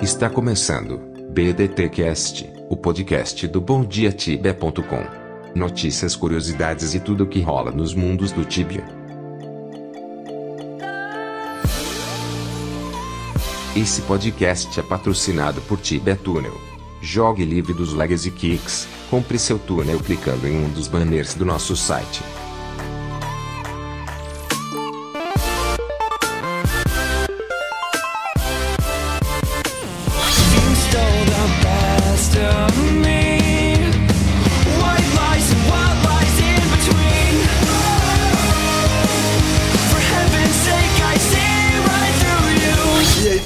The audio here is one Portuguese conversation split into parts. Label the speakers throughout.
Speaker 1: Está começando BDTcast, o podcast do BomDiaTibia.com. Notícias, curiosidades e tudo o que rola nos mundos do Tibia. Esse podcast é patrocinado por Tibia Tunnel. Jogue livre dos Legacy Kicks. Compre seu túnel clicando em um dos banners do nosso site.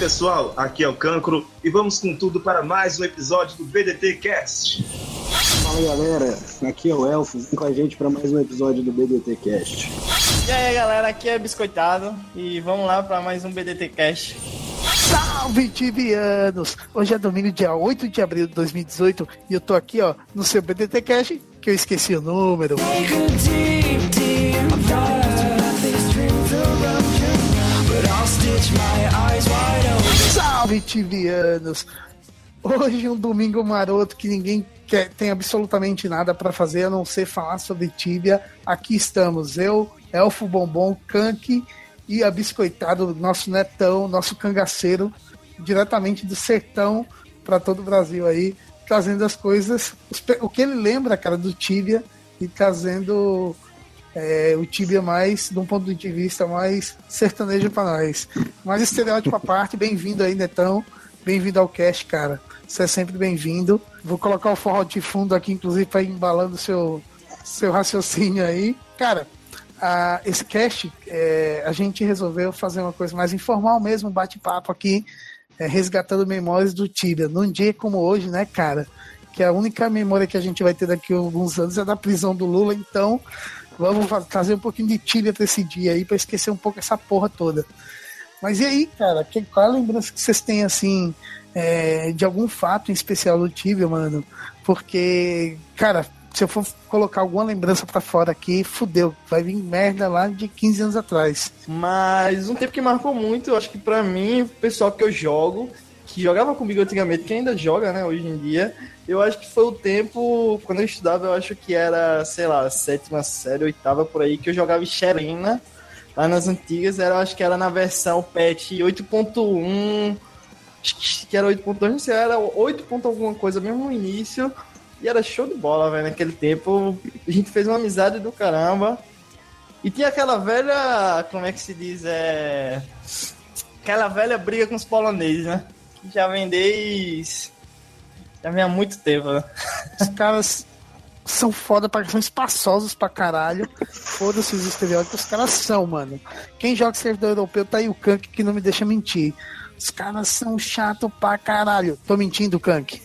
Speaker 2: Pessoal, aqui é o Cancro e vamos com tudo para mais um episódio do BDT Cast.
Speaker 3: Fala galera, aqui é o Elfo, vem com a gente para mais um episódio do BDT Cast.
Speaker 4: E aí galera, aqui é Biscoitado e vamos lá para mais um BDT Cash.
Speaker 5: Salve tibianos! Hoje é domingo, dia 8 de abril de 2018 e eu tô aqui ó no seu BDT Cash, que eu esqueci o número. Salve tibianos! Hoje é um domingo maroto que ninguém quer, tem absolutamente nada pra fazer a não ser falar sobre Tibia. Aqui estamos, eu, Elfo Bombom, Kank e a Biscoitado, nosso netão, nosso cangaceiro, diretamente do sertão pra todo o Brasil aí, trazendo as coisas, o que ele lembra, cara, do Tibia e trazendo é, o Tibia mais, de um ponto de vista mais sertanejo pra nós. Mas estereótipo à parte, bem-vindo aí, Netão. Bem-vindo ao cast, cara. Você é sempre bem-vindo. Vou colocar o forró de fundo aqui, inclusive, para ir embalando seu, seu raciocínio aí. Cara, a- esse cast, é, a gente resolveu fazer uma coisa mais informal mesmo, um bate-papo aqui, é, resgatando memórias do Tibia. Num dia como hoje, né, cara? Que a única memória que a gente vai ter daqui a alguns anos é da prisão do Lula, então vamos trazer um pouquinho de Tibia pra esse dia aí, pra esquecer um pouco essa porra toda. Mas e aí, cara? Que, qual a lembrança que vocês têm, assim, é, de algum fato em especial do Tibia, mano? Porque, cara, se eu for colocar alguma lembrança pra fora aqui, fudeu. Vai vir merda lá de 15 anos atrás.
Speaker 4: Mas um tempo que marcou muito, eu acho que pra mim, o pessoal que eu jogo, que jogava comigo antigamente, que ainda joga, né, hoje em dia, eu acho que foi o tempo, quando eu estudava, eu acho que era, sei lá, sétima série, oitava por aí, que eu jogava Xerena, lá nas antigas, era, acho que era na versão patch 8.1, acho que era 8.2, não sei, era 8. ponto alguma coisa mesmo no início, e era show de bola, velho, naquele tempo, a gente fez uma amizade do caramba, e tinha aquela velha, como é que se diz, é... Aquela velha briga com os poloneses, né? Que já vem desde... Já vem há muito tempo, né?
Speaker 5: Os caras são foda, pra, são espaçosos pra caralho. Foda-se os estereótipos, os caras são, mano. Quem joga servidor europeu tá aí o Kank que não me deixa mentir. Os caras são chato pra caralho. Tô mentindo, Kank.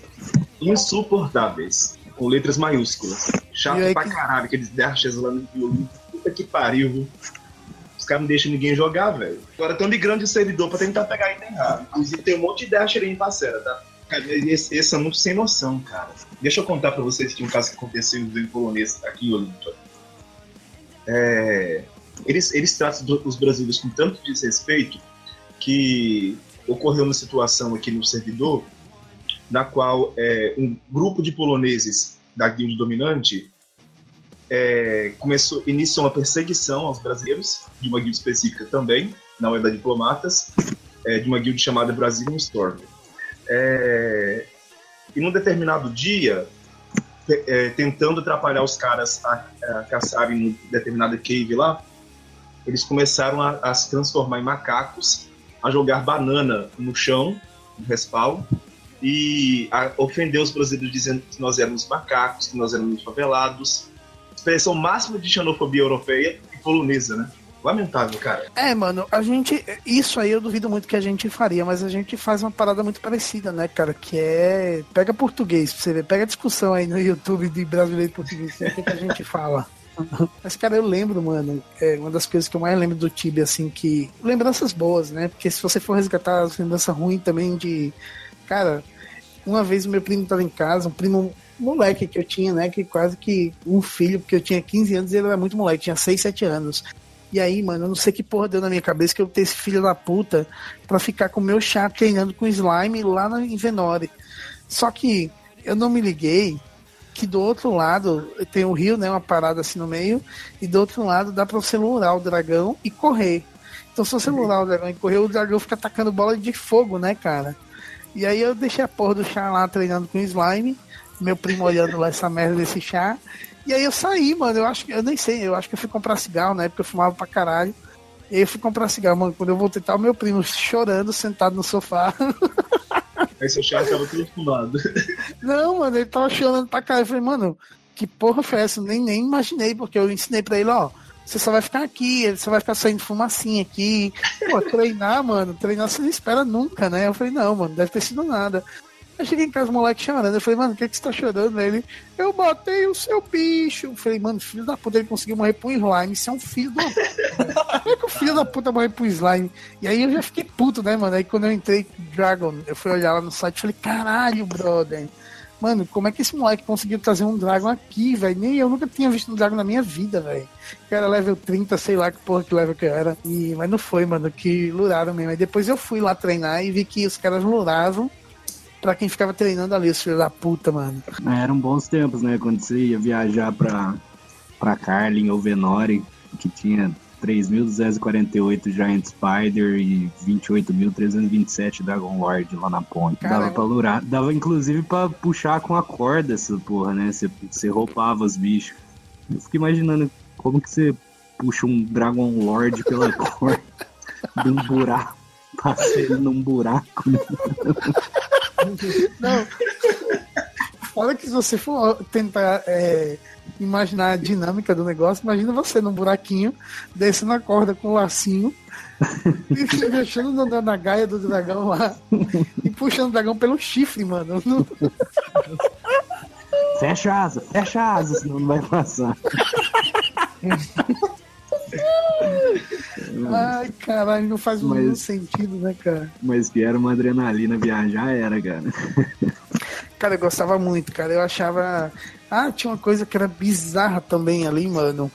Speaker 2: Insuportáveis, com letras maiúsculas. Chato
Speaker 5: aí
Speaker 2: pra
Speaker 5: que-
Speaker 2: caralho, aqueles dashes lá no violino. Puta que pariu. viu? Caras não deixam ninguém jogar, velho. Agora migrando de servidor pra tentar pegar item raro. Inclusive tem um monte de dash aí em parceira, tá? Cara, esse, esse é muito sem noção, cara. Deixa eu contar pra vocês que um caso que aconteceu em polonês aqui em Olímpia. É, eles, eles tratam os brasileiros com tanto desrespeito que ocorreu uma situação aqui no servidor na qual é, um grupo de poloneses da guilda dominante é, começou iniciou uma perseguição aos brasileiros de uma guilda específica também, não é da diplomatas, é, de uma guilda chamada Brazilian Storm. É, e num determinado dia, é, tentando atrapalhar os caras a, a caçarem em determinada cave lá, eles começaram a, a se transformar em macacos, a jogar banana no chão, no respawn, e a ofender os brasileiros dizendo que nós éramos macacos, que nós éramos favelados. Expressão máxima de xenofobia europeia e polonesa, né? Lamentável, cara.
Speaker 5: É, mano, a gente. Isso aí eu duvido muito que a gente faria, mas a gente faz uma parada muito parecida, né, cara? Que é. Pega português pra você ver, pega a discussão aí no YouTube de brasileiro e português, o que, que a gente fala. Mas, cara, eu lembro, mano, é uma das coisas que eu mais lembro do Tibia, assim, que. Lembranças boas, né? Porque se você for resgatar as lembranças ruins também de. Cara, uma vez o meu primo tava em casa, um primo moleque que eu tinha, né? Que quase que um filho, porque eu tinha 15 anos e ele era muito moleque, tinha 6, 7 anos. E aí, mano, eu não sei que porra deu na minha cabeça que eu ter esse filho da puta pra ficar com o meu chá treinando com slime lá na, em Venore. Só que eu não me liguei que do outro lado tem o rio, né? Uma parada assim no meio, e do outro lado dá pra você lurar o dragão e correr. Então se você lurar o dragão e correr, o dragão fica atacando bola de fogo, né, cara? E aí eu deixei a porra do chá lá treinando com slime, meu primo olhando lá essa merda desse chá. E aí eu saí, mano. Eu acho que eu nem sei, eu acho que eu fui comprar cigarro na época eu fumava pra caralho. E aí eu fui comprar cigarro, mano. Quando eu voltei, o meu primo chorando, sentado no sofá.
Speaker 2: Aí seu chá tava tudo fumado.
Speaker 5: Não, mano, ele tava chorando pra caralho. Eu falei, mano, que porra foi essa? Nem, nem imaginei, porque eu ensinei pra ele, ó. Você só vai ficar aqui, você vai ficar saindo fumacinha aqui. Pô, treinar, mano, treinar você não espera nunca, né? Eu falei, não, mano, deve ter sido nada. Eu cheguei em casa, o moleque chorando. Eu falei, mano, o que, é que você tá chorando? Ele, eu matei o seu bicho. Eu falei, mano, filho da puta, ele conseguiu morrer pro slime. Isso é um filho da. Como é que o filho da puta morreu pro slime? E aí eu já fiquei puto, né, mano? Aí quando eu entrei Dragon, eu fui olhar lá no site e falei, caralho, brother. Mano, como é que esse moleque conseguiu trazer um Dragon aqui, velho? Nem eu nunca tinha visto um Dragon na minha vida, velho. Que era level 30, sei lá que porra que level que era. E, mas não foi, mano, que luraram mesmo. Aí depois eu fui lá treinar e vi que os caras luravam pra quem ficava treinando ali, os filhos da puta, mano.
Speaker 3: É, Eram bons tempos, né? Quando você ia viajar pra, pra Carlin ou Venore, que tinha 3.248 Giant Spider e 28.327 Dragon Lord lá na ponte.
Speaker 5: Caramba.
Speaker 3: Dava pra lurar. Dava inclusive pra puxar com a corda essa porra, né? Você, você roupava os bichos. Eu fico imaginando como que você puxa um Dragon Lord pela corda de um buraco. Passa ele num buraco.
Speaker 5: Não. Fala que se você for tentar é, imaginar a dinâmica do negócio, imagina você num buraquinho, descendo a corda com o lacinho, e mexendo na, na gaia do dragão lá, e puxando o dragão pelo chifre, mano. Não-
Speaker 3: Fecha a asa, fecha a asa, senão não vai passar.
Speaker 5: Ai, caralho, não faz
Speaker 3: Mas-
Speaker 5: sentido, né, cara?
Speaker 3: Mas que era uma adrenalina viajar, era, cara.
Speaker 5: Cara, eu gostava muito, cara. Eu achava. Ah, tinha uma coisa que era bizarra também ali, mano.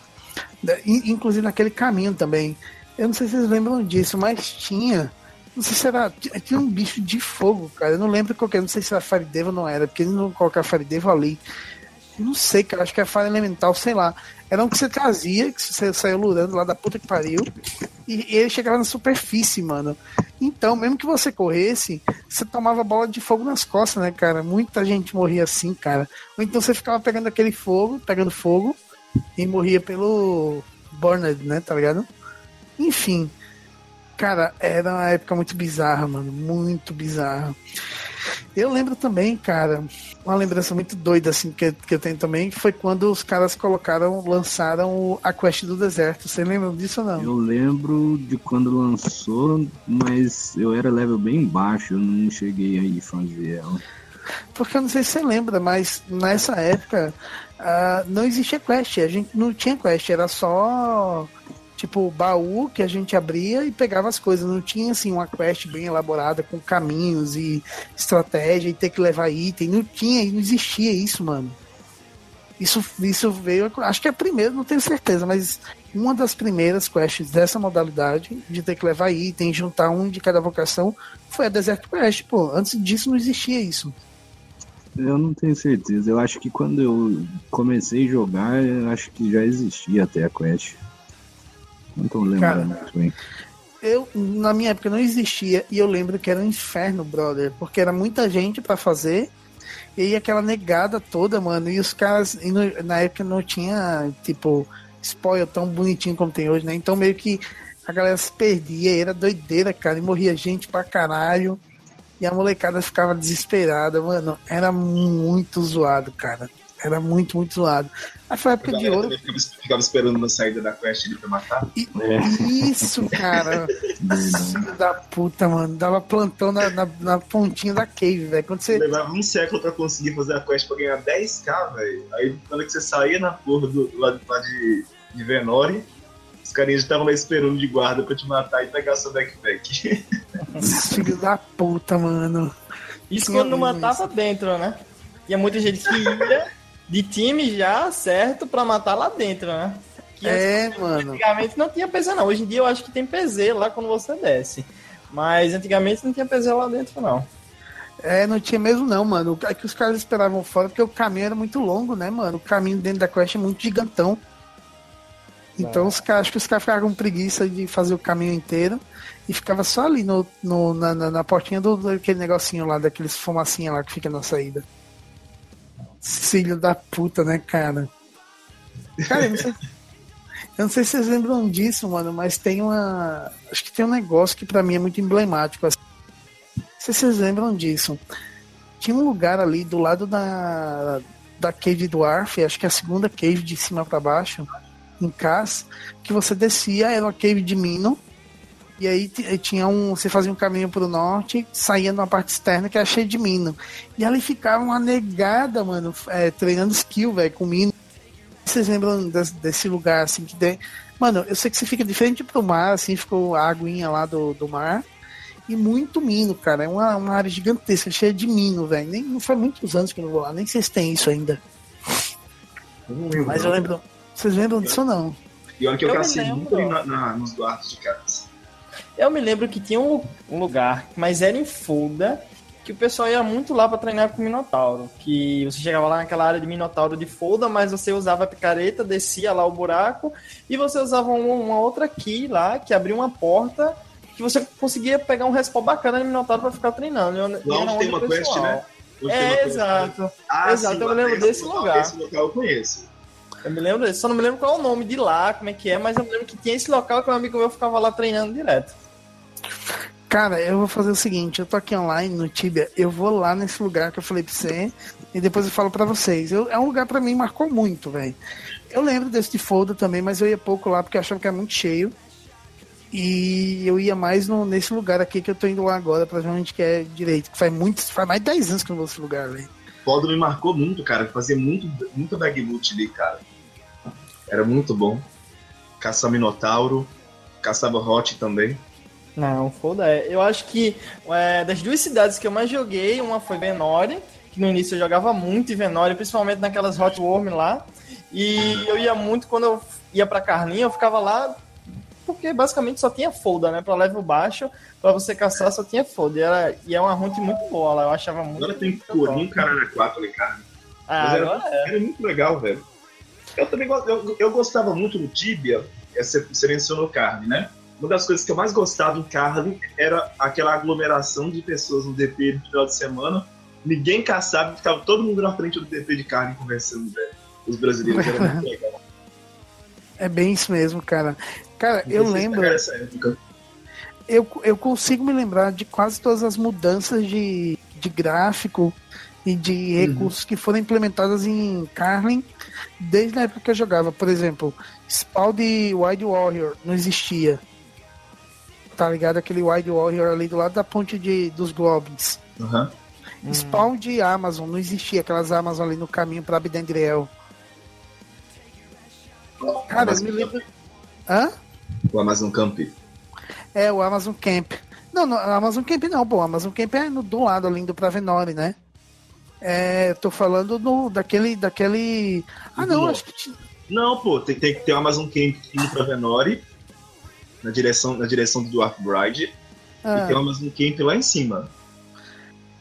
Speaker 5: Inclusive naquele caminho também. Eu não sei se vocês lembram disso, mas tinha. Não sei se era. Tinha um bicho de fogo, cara. Eu não lembro qual que era. Não sei se era Faridevo ou não era, porque eles não colocaram Faridevo ali. Não sei, cara. Acho que é Fire Elemental, sei lá. Era um que você trazia, que você saiu lurando lá da puta que pariu. E ele chegava na superfície, mano. Então, mesmo que você corresse, você tomava bola de fogo nas costas, né, cara? Muita gente morria assim, cara. Ou então você ficava pegando aquele fogo, pegando fogo, e morria pelo Burned, né, tá ligado? Enfim. Cara, era uma época muito bizarra, mano. Muito bizarra. Eu lembro também, cara, uma lembrança muito doida, assim, que, que eu tenho também, foi quando os caras colocaram, lançaram a Quest do Deserto. Você lembra disso ou não?
Speaker 3: Eu lembro de quando lançou, mas eu era level bem baixo, eu não cheguei aí fazer ela.
Speaker 5: Porque eu não sei se você lembra, mas nessa época ah, não existia quest, a gente não tinha quest, era só tipo baú que a gente abria e pegava as coisas, não tinha assim uma quest bem elaborada com caminhos e estratégia e ter que levar item, não tinha, não existia isso, mano. Isso, isso veio, acho que é a primeira, não tenho certeza, mas uma das primeiras quests dessa modalidade, de ter que levar item, juntar um de cada vocação, foi a Desert Quest, pô. Antes disso não existia isso.
Speaker 3: Eu não tenho certeza, eu acho que quando eu comecei a jogar, eu acho que já existia até a quest. Não tô lembrando muito bem.
Speaker 5: Eu, na minha época, não existia e eu lembro que era um inferno, brother, porque era muita gente pra fazer e aquela negada toda, mano, e os caras, e no- na época não tinha, tipo, spoiler tão bonitinho como tem hoje, né? Então meio que a galera se perdia, era doideira, cara, e morria gente pra caralho e a molecada ficava desesperada, mano, era muito zoado, cara. Era muito, muito zoado. Aí foi a
Speaker 2: A
Speaker 5: época de
Speaker 2: galera
Speaker 5: ouro.
Speaker 2: ficava, ficava esperando na saída da quest ali pra matar.
Speaker 3: É,
Speaker 5: Isso, cara. Filho da puta, mano. Dava plantão na, na, na pontinha da cave, velho. Quando você.
Speaker 2: Levava um século pra conseguir fazer a quest pra ganhar 10k, velho. Aí quando que você saía na porra do, lá, lá de, de Venore, os carinhas já estavam lá esperando de guarda pra te matar e pegar seu backpack.
Speaker 5: Filho da puta, mano.
Speaker 4: Isso quando não matava dentro, né? Tinha muita gente que ia de time já certo pra matar lá dentro, né? Que
Speaker 5: É, mano.
Speaker 4: Antigamente não tinha PZ, não. Hoje em dia eu acho que tem PZ lá quando você desce. Mas antigamente não tinha PZ lá dentro, não.
Speaker 5: É, não tinha mesmo não, mano. É que os caras esperavam fora porque o caminho era muito longo, né, mano? O caminho dentro da quest é muito gigantão. Então os caras, acho que os caras ficavam com preguiça de fazer o caminho inteiro e ficava só ali no, no- na, na, na portinha do, daquele negocinho lá, daqueles fumacinha lá que fica na saída. Filho da puta, né, cara? Cara, eu não sei. Eu não sei se vocês lembram disso, mano, mas tem uma. Acho que tem um negócio que pra mim é muito emblemático. assim. Não sei se vocês lembram disso. Tinha um lugar ali do lado da, da cave do Arf, acho que é a segunda cave de cima pra baixo, em Cass, que você descia, era uma cave de Mino. E aí eh, tinha um. Você fazia um caminho pro norte, saía numa parte externa que era cheia de mino. E ali ficava uma negada, mano, eh, treinando skill, velho, com mino. Vocês lembram des- desse lugar, assim, que tem. Mano, eu sei que você fica diferente pro mar, assim, ficou a aguinha lá do, do mar. E muito mino, cara. É uma, uma área gigantesca, cheia de mino, velho. Nem Não faz muitos anos que eu não vou lá, nem sei se tem isso ainda. Mas eu lembro. Vocês lembram disso ou não?
Speaker 2: E olha que eu,
Speaker 4: Eu
Speaker 2: cacei muito ali na, na- nos guardas de casa.
Speaker 4: Eu me lembro que tinha um, um lugar, mas era em Fulda, que o pessoal ia muito lá pra treinar com o Minotauro. Que você chegava lá naquela área de Minotauro de Fulda, mas você usava a picareta, descia lá o buraco, e você usava um- uma outra key lá, que abria uma porta, que você conseguia pegar um respawn bacana de Minotauro pra ficar treinando.
Speaker 2: Lá
Speaker 4: era
Speaker 2: onde tem uma quest, né? Onde tem uma
Speaker 4: É,
Speaker 2: quest, né?
Speaker 4: exato.
Speaker 2: Ah,
Speaker 4: Exato, eu me lembro
Speaker 2: esse
Speaker 4: desse lugar.
Speaker 2: Esse local eu conheço.
Speaker 4: Eu me lembro desse. Só não me lembro qual é o nome de lá, como é que é, mas eu me lembro que tinha esse local que um amigo meu ficava lá treinando direto.
Speaker 5: Cara, eu vou fazer o seguinte, eu tô aqui online no Tibia, eu vou lá nesse lugar que eu falei pra você e depois eu falo pra vocês. Eu- é um lugar pra mim marcou muito, velho. Eu lembro desse de folda também, mas eu ia pouco lá porque eu achava que era muito cheio. E eu ia mais no, nesse lugar aqui que eu tô indo lá agora, onde que é direito. Que faz muito, faz mais de 10 anos que eu não vou nesse lugar, velho.
Speaker 2: Foda me marcou muito, cara. Fazia muito, muita bag loot ali, cara. Era muito bom. Caçar Minotauro, caçava Hot também.
Speaker 4: Não, foda é. Eu acho que é, das duas cidades que eu mais joguei, uma foi Venore, que no início eu jogava muito em Venore, principalmente naquelas Hot Worm lá. E eu ia muito quando eu ia pra Carlinha, eu ficava lá porque basicamente só tinha folda, né? Pra level baixo, pra você caçar só tinha folda. E, era, e é uma hunt muito boa lá, eu achava muito.
Speaker 2: Agora tem
Speaker 4: muito
Speaker 2: Corinho,
Speaker 4: bom.
Speaker 2: cara, na 4 ali, cara.
Speaker 4: Ah,
Speaker 2: era-
Speaker 4: agora é.
Speaker 2: Era muito legal, velho. Eu também eu, eu gostava muito do Tibia, é, você, você mencionou carne, né? Uma das coisas que eu mais gostava em carne era aquela aglomeração de pessoas no DP no final de semana. Ninguém caçava, ficava todo mundo na frente do DP de carne conversando, velho. Os brasileiros era muito legal.
Speaker 5: É bem isso mesmo, cara. Cara, eu
Speaker 2: se
Speaker 5: lembro. eu, eu consigo me lembrar de quase todas as mudanças de, de gráfico e de recursos que foram implementadas em Carlin desde a época que eu jogava. Por exemplo, spawn de Wide Warrior não existia. Tá ligado? Aquele Wide Warrior ali do lado da ponte de, dos Goblins.
Speaker 2: Aham.
Speaker 5: Spawn de Amazon não existia. Aquelas Amazon ali no caminho pra Abdendriel. Cara, eu
Speaker 2: Amazon
Speaker 5: me lembro.
Speaker 2: Camp.
Speaker 5: Hã?
Speaker 2: O Amazon Camp.
Speaker 5: É, o Amazon Camp. Não, não, Amazon Camp não, pô. Amazon Camp é no, do lado ali indo pra Venore, né? É, eu tô falando no, daquele, daquele... Ah, não,
Speaker 2: Do-
Speaker 5: acho que...
Speaker 2: Não, pô, tem, tem que ter o Amazon Camp indo pra Venore, na direção, na direção do Dwarf Bride,
Speaker 5: ah,
Speaker 2: e tem o Amazon Camp lá em cima.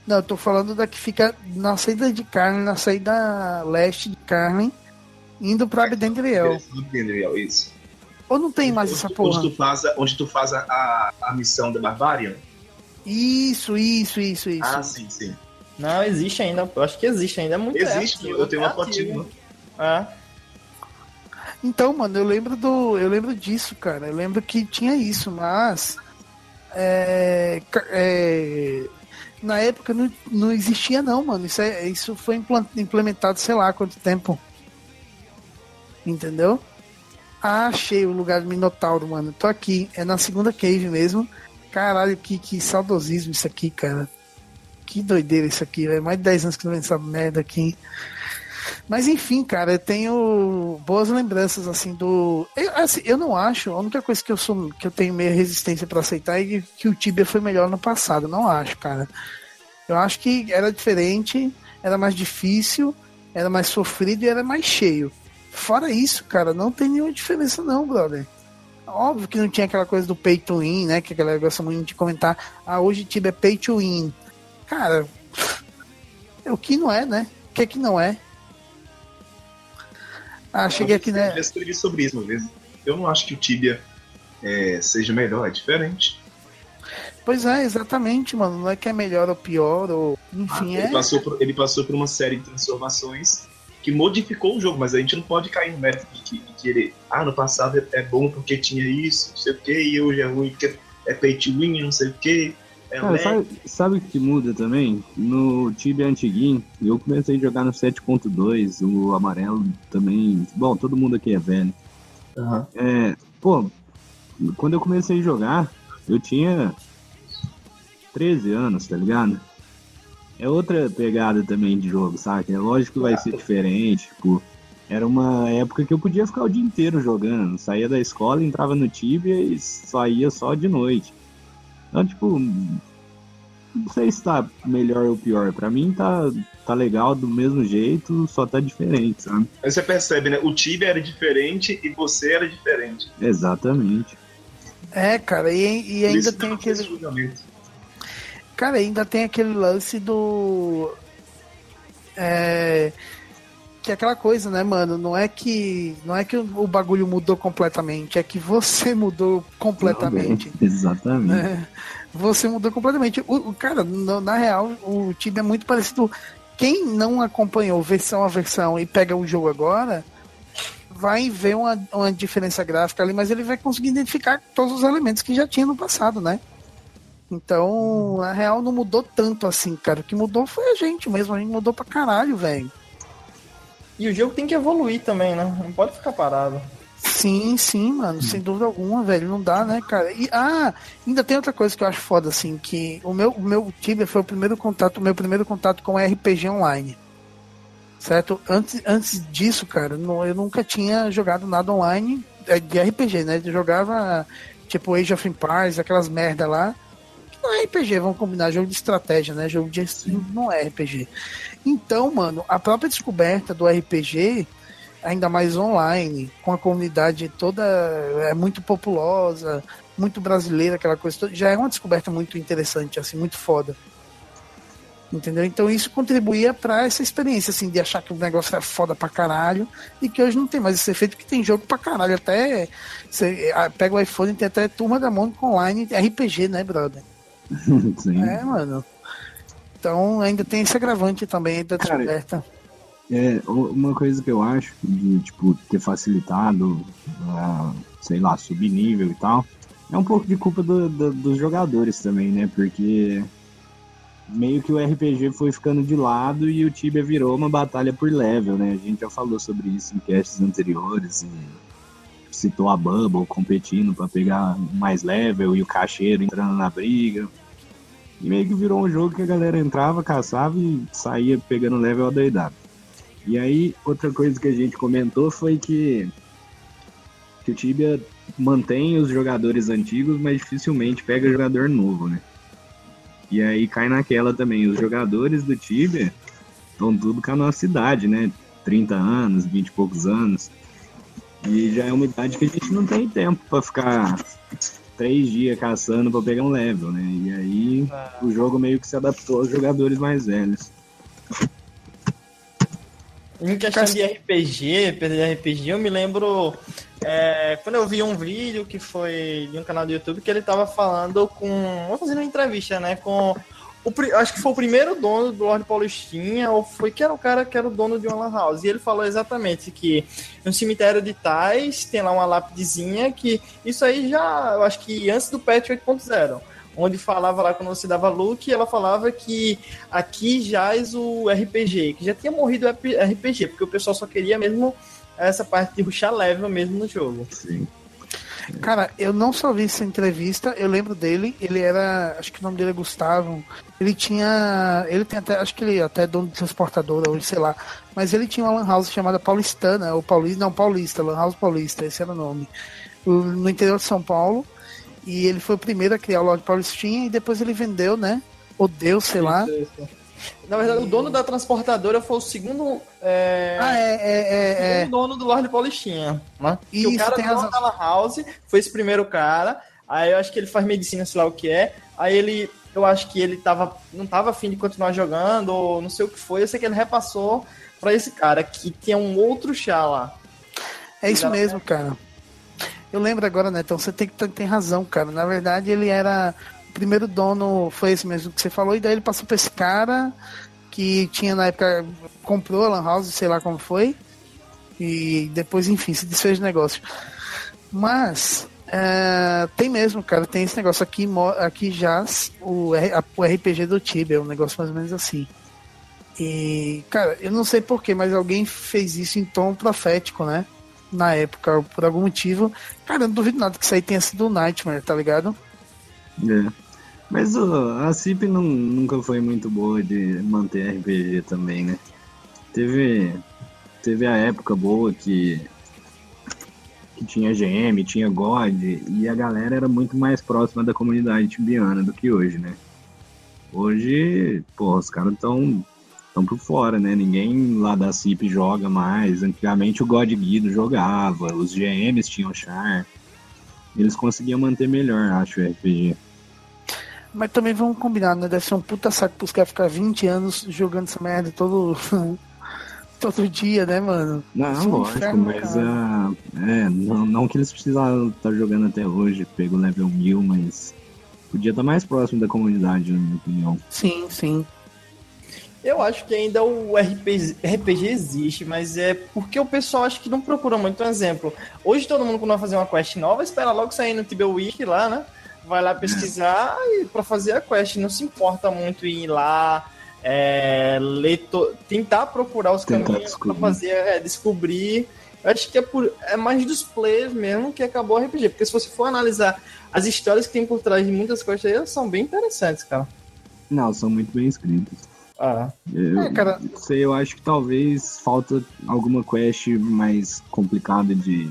Speaker 5: Não, eu tô falando da que fica na saída de Carlin, na saída leste de Carlin, indo pra Abdendriel.
Speaker 2: Direção do Pendriel, isso.
Speaker 5: Ou não tem mais
Speaker 2: Onde
Speaker 5: essa porra?
Speaker 2: Onde tu faz, a, onde tu faz a, a, a missão da Barbarian?
Speaker 5: Isso, isso, isso, isso.
Speaker 2: Ah, sim, sim.
Speaker 4: Não, existe ainda. Eu acho que existe ainda. É muito
Speaker 2: Existe, eu tenho
Speaker 4: é
Speaker 2: uma
Speaker 4: ativo.
Speaker 2: fotinha.
Speaker 4: É.
Speaker 5: Então, mano, eu lembro do. Eu lembro disso, cara. Eu lembro que tinha isso, mas. é, é, na época não, não existia, não, mano. Isso, é, isso foi implementado, sei lá quanto tempo. Entendeu? Ah, achei o lugar do Minotauro, mano. Tô aqui. É na segunda cave mesmo. Caralho, que, que saudosismo isso aqui, cara. Que doideira isso aqui, velho. Mais de 10 anos que não vejo essa merda aqui. Mas enfim, cara, eu tenho boas lembranças assim do. Eu, assim, eu não acho, a única coisa que eu sou que eu tenho meio resistência pra aceitar é que o Tibia foi melhor no passado. Não acho, cara. Eu acho que era diferente, era mais difícil, era mais sofrido e era mais cheio. Fora isso, cara, não tem nenhuma diferença não, brother. Óbvio que não tinha aquela coisa do pay to win, né? Que a galera gosta muito de comentar. Ah, hoje Tibia é pay to win. Cara, o que não é, né? O que é que não é? Ah, cheguei aqui, né?
Speaker 2: Eu escrevi sobre isso uma vez. Eu não acho que o Tibia é, seja melhor, é diferente.
Speaker 5: Pois é, exatamente, mano. Não é que é melhor ou pior, ou. Enfim,
Speaker 2: ele,
Speaker 5: é.
Speaker 2: passou por, ele passou por uma série de transformações que modificou o jogo, mas a gente não pode cair no mérito de, que- de querer. Ah, no passado é, é bom porque tinha isso, não sei o que, e hoje é ruim porque é pay to win, não sei o que. É
Speaker 3: Cara, sabe, sabe o que muda também? No Tibia antiguinho, eu comecei a jogar no 7.2, o amarelo também. Bom, todo mundo aqui é velho.
Speaker 2: Aham.
Speaker 3: É, pô, quando eu comecei a jogar, eu tinha 13 anos, tá ligado? É outra pegada também de jogo, sabe? É lógico que vai ser diferente, tipo, era uma época que eu podia ficar o dia inteiro jogando, saía da escola, entrava no Tibia e saía só de noite. Então, tipo, não sei se tá melhor ou pior. Pra mim tá, tá legal do mesmo jeito, só tá diferente, sabe?
Speaker 2: Aí você percebe, né? O Tibia era diferente e você era diferente.
Speaker 3: Exatamente.
Speaker 5: É, cara, e, e ainda tem
Speaker 2: não
Speaker 5: aquele. Cara, ainda tem aquele lance do. É. Que é aquela coisa, né, mano? Não é que. Não é que o bagulho mudou completamente, é que você mudou completamente.
Speaker 3: Exatamente.
Speaker 5: né? Você mudou completamente. O, o- cara, no- na real, o time é muito parecido. Quem não acompanhou versão a versão e pega o jogo agora, vai ver uma, uma diferença gráfica ali, mas ele vai conseguir identificar todos os elementos que já tinha no passado, né? Então, na real, não mudou tanto assim, cara. O que mudou foi a gente mesmo. A gente mudou pra caralho, velho.
Speaker 4: E o jogo tem que evoluir também, né? Não pode ficar parado.
Speaker 5: Sim, sim, mano, sem dúvida alguma, velho, não dá, né, cara? E, ah, ainda tem outra coisa que eu acho foda, assim, que o meu, o meu Tibia foi o primeiro contato, o meu primeiro contato com RPG online, certo? Antes, antes disso, cara, não- eu nunca tinha jogado nada online é, de RPG, né? Eu jogava, tipo, Age of Empires, aquelas merda lá, não é RPG, vamos combinar, jogo de estratégia, né? Jogo de não é RPG. Então, mano, a própria descoberta do RPG ainda mais online, com a comunidade toda é muito populosa, muito brasileira, aquela coisa toda, já é uma descoberta muito interessante, assim, muito foda. Entendeu? Então isso contribuía pra essa experiência, assim, de achar que o negócio era foda pra caralho e que hoje não tem mais esse efeito, que tem jogo pra caralho. Até você pega o iPhone e tem até Turma da Mônica Online RPG, né, brother?
Speaker 3: Sim.
Speaker 5: É, mano. Então ainda tem esse agravante também da
Speaker 3: Cara,
Speaker 5: descoberta.
Speaker 3: É, uma coisa que eu acho de, tipo, ter facilitado, ah, sei lá, subir nível e tal, é um pouco de culpa do- do- dos jogadores também, né? Porque meio que o RPG foi ficando de lado e o Tibia virou uma batalha por level, né? A gente já falou sobre isso em casts anteriores e citou a Bubble competindo pra pegar mais level e o cacheiro entrando na briga. Meio que virou um jogo que a galera entrava, caçava e saía pegando level adoidado. E aí, outra coisa que a gente comentou foi que, que o Tibia mantém os jogadores antigos, mas dificilmente pega jogador novo, né? E aí cai naquela também, os jogadores do Tibia estão tudo com a nossa idade, né? 30 anos, 20 e poucos anos. E já é uma idade que a gente não tem tempo pra ficar três dias caçando pra pegar um level, né? E aí o jogo meio que se adaptou aos jogadores mais velhos.
Speaker 4: Em questão de RPG, de RPG, eu me lembro é, quando eu vi um vídeo que foi de um canal do YouTube que ele tava falando com. Fazendo uma entrevista, né? Com. O, acho que foi o primeiro dono do Lord Paulistinha, ou foi que era o cara que era o dono de uma Lan House. E ele falou exatamente que no cemitério de Tais tem lá uma lápidezinha que isso aí já, eu acho que antes do patch 8.0 onde falava lá quando você dava look, ela falava que aqui jaz o RPG, que já tinha morrido o RPG, porque o pessoal só queria mesmo essa parte de ruxar level mesmo no jogo.
Speaker 3: Sim.
Speaker 5: Cara, eu não só vi essa entrevista, eu lembro dele, ele era, acho que o nome dele é Gustavo, ele tinha, ele tem até, acho que ele é até dono de transportadora hoje, sei lá, mas ele tinha uma lan house chamada Paulistana, ou Paulista, não, Paulista, lan house Paulista, esse era o nome, no interior de São Paulo, e ele foi o primeiro a criar o Lorde Paulistinha, e depois ele vendeu, né, ou deu, sei lá,
Speaker 4: isso. Na verdade, o dono da transportadora foi o segundo. É...
Speaker 5: Ah, é, é, é, é.
Speaker 4: o dono do Lorde Paulistinha. Né? Que
Speaker 5: Isso,
Speaker 4: o cara
Speaker 5: tem razão.
Speaker 4: da House foi esse primeiro cara. Aí eu acho que ele faz medicina, sei lá o que é. Aí ele. Eu acho que ele tava, não tava afim de continuar jogando, ou não sei o que foi. Eu sei que ele repassou pra esse cara, que tinha um outro chá lá.
Speaker 5: É isso mesmo, cara. Eu lembro agora, né? Então você tem, que- tem razão, cara. Na verdade, ele era. Primeiro dono foi esse mesmo que você falou, e daí ele passou pra esse cara que tinha na época. comprou a Lan House, sei lá como foi. E depois, enfim, se desfez o negócio. Mas. é, tem mesmo, cara. Tem esse negócio aqui, aqui jaz o, o RPG do Tibia, um negócio mais ou menos assim. E, cara, eu não sei porquê, mas alguém fez isso em tom profético, né? Na época, por algum motivo. Cara, eu não duvido nada que isso aí tenha sido o Nightmare, tá ligado?
Speaker 3: É. Mas a CIP não- nunca foi muito boa de manter RPG também, né? Teve, teve a época boa que, que tinha GM, tinha God, e a galera era muito mais próxima da comunidade tibiana do que hoje, né? Hoje, pô, os caras estão tão por fora, né? Ninguém lá da CIP joga mais. Antigamente o God Guido jogava, os GMs tinham char. Eles conseguiam manter melhor, acho, o RPG.
Speaker 5: Mas também vamos combinar, né? Deve ser um puta saco pros caras ficar 20 anos jogando essa merda todo, todo dia, né, mano?
Speaker 3: Não,
Speaker 5: Isso é um
Speaker 3: lógico,
Speaker 5: inferno,
Speaker 3: mas ah, é, não, não que eles precisavam estar jogando até hoje, pegou level 1000, mas podia estar mais próximo da comunidade, na minha opinião.
Speaker 5: Sim, sim.
Speaker 4: Eu acho que ainda o RPG, RPG existe, mas é porque o pessoal acho que não procura muito um exemplo. Hoje todo mundo quando vai fazer uma quest nova, espera logo sair no Tibia Wiki lá, né? Vai lá pesquisar e para fazer a quest, não se importa muito em ir lá, é, ler to- tentar procurar os
Speaker 3: Tentar
Speaker 4: caminhos para
Speaker 3: descobrir.
Speaker 4: fazer, é, descobrir. Eu acho que é, por, é mais dos players mesmo que acabou o RPG, porque se você for analisar as histórias que tem por trás de muitas quests aí, elas são bem interessantes, cara.
Speaker 3: Não, são muito bem escritos.
Speaker 4: Ah,
Speaker 3: Eu,
Speaker 5: É, cara.
Speaker 3: sei, eu acho que talvez falta alguma quest mais complicada de,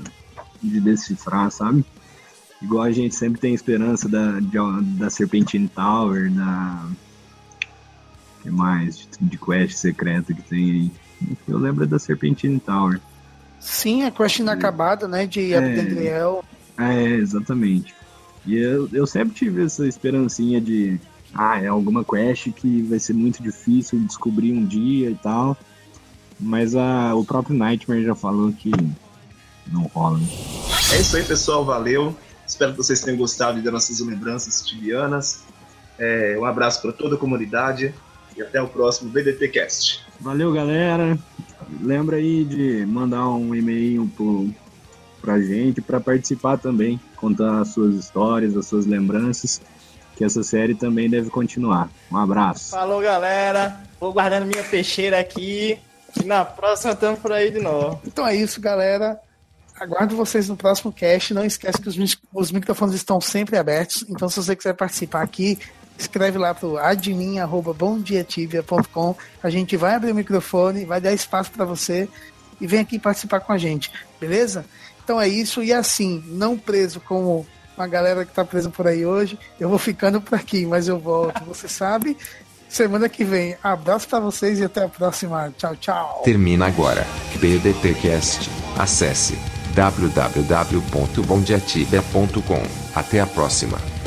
Speaker 3: de decifrar, sabe? Igual a gente sempre tem esperança da, de- da Serpentine Tower, da. que mais? De, de quest secreta que tem aí. Eu lembro da Serpentine Tower.
Speaker 5: Sim, a quest inacabada, né? De
Speaker 3: É.
Speaker 5: Abdendriel.
Speaker 3: É, exatamente. E eu, eu sempre tive essa esperancinha de. Ah, é alguma quest que vai ser muito difícil descobrir um dia e tal. Mas a, o próprio Nightmare já falou que não rola. né?
Speaker 2: É isso aí, pessoal. Valeu. Espero que vocês tenham gostado das nossas lembranças tibianas. É, um abraço para toda a comunidade e até o próximo BDT Cast.
Speaker 3: Valeu, galera. Lembra aí de mandar um e-mail pro, pra gente para participar também, contar as suas histórias, as suas lembranças, que essa série também deve continuar. Um abraço.
Speaker 4: Falou, galera. Vou guardando minha peixeira aqui. E na próxima estamos por aí de novo.
Speaker 5: Então é isso, galera. Aguardo vocês no próximo cast. Não esquece que os, os microfones estão sempre abertos. Então, se você quiser participar aqui, escreve lá pro admin.bomdiatibia.com. A gente vai abrir o microfone, vai dar espaço para você e vem aqui participar com a gente, beleza? Então é isso. E assim, não preso como uma galera que tá presa por aí hoje, eu vou ficando por aqui, mas eu volto, você sabe. Semana que vem. Abraço para vocês e até a próxima. Tchau, tchau.
Speaker 1: Termina agora. BDTcast. Acesse www.bondiatibia.com. Até a próxima.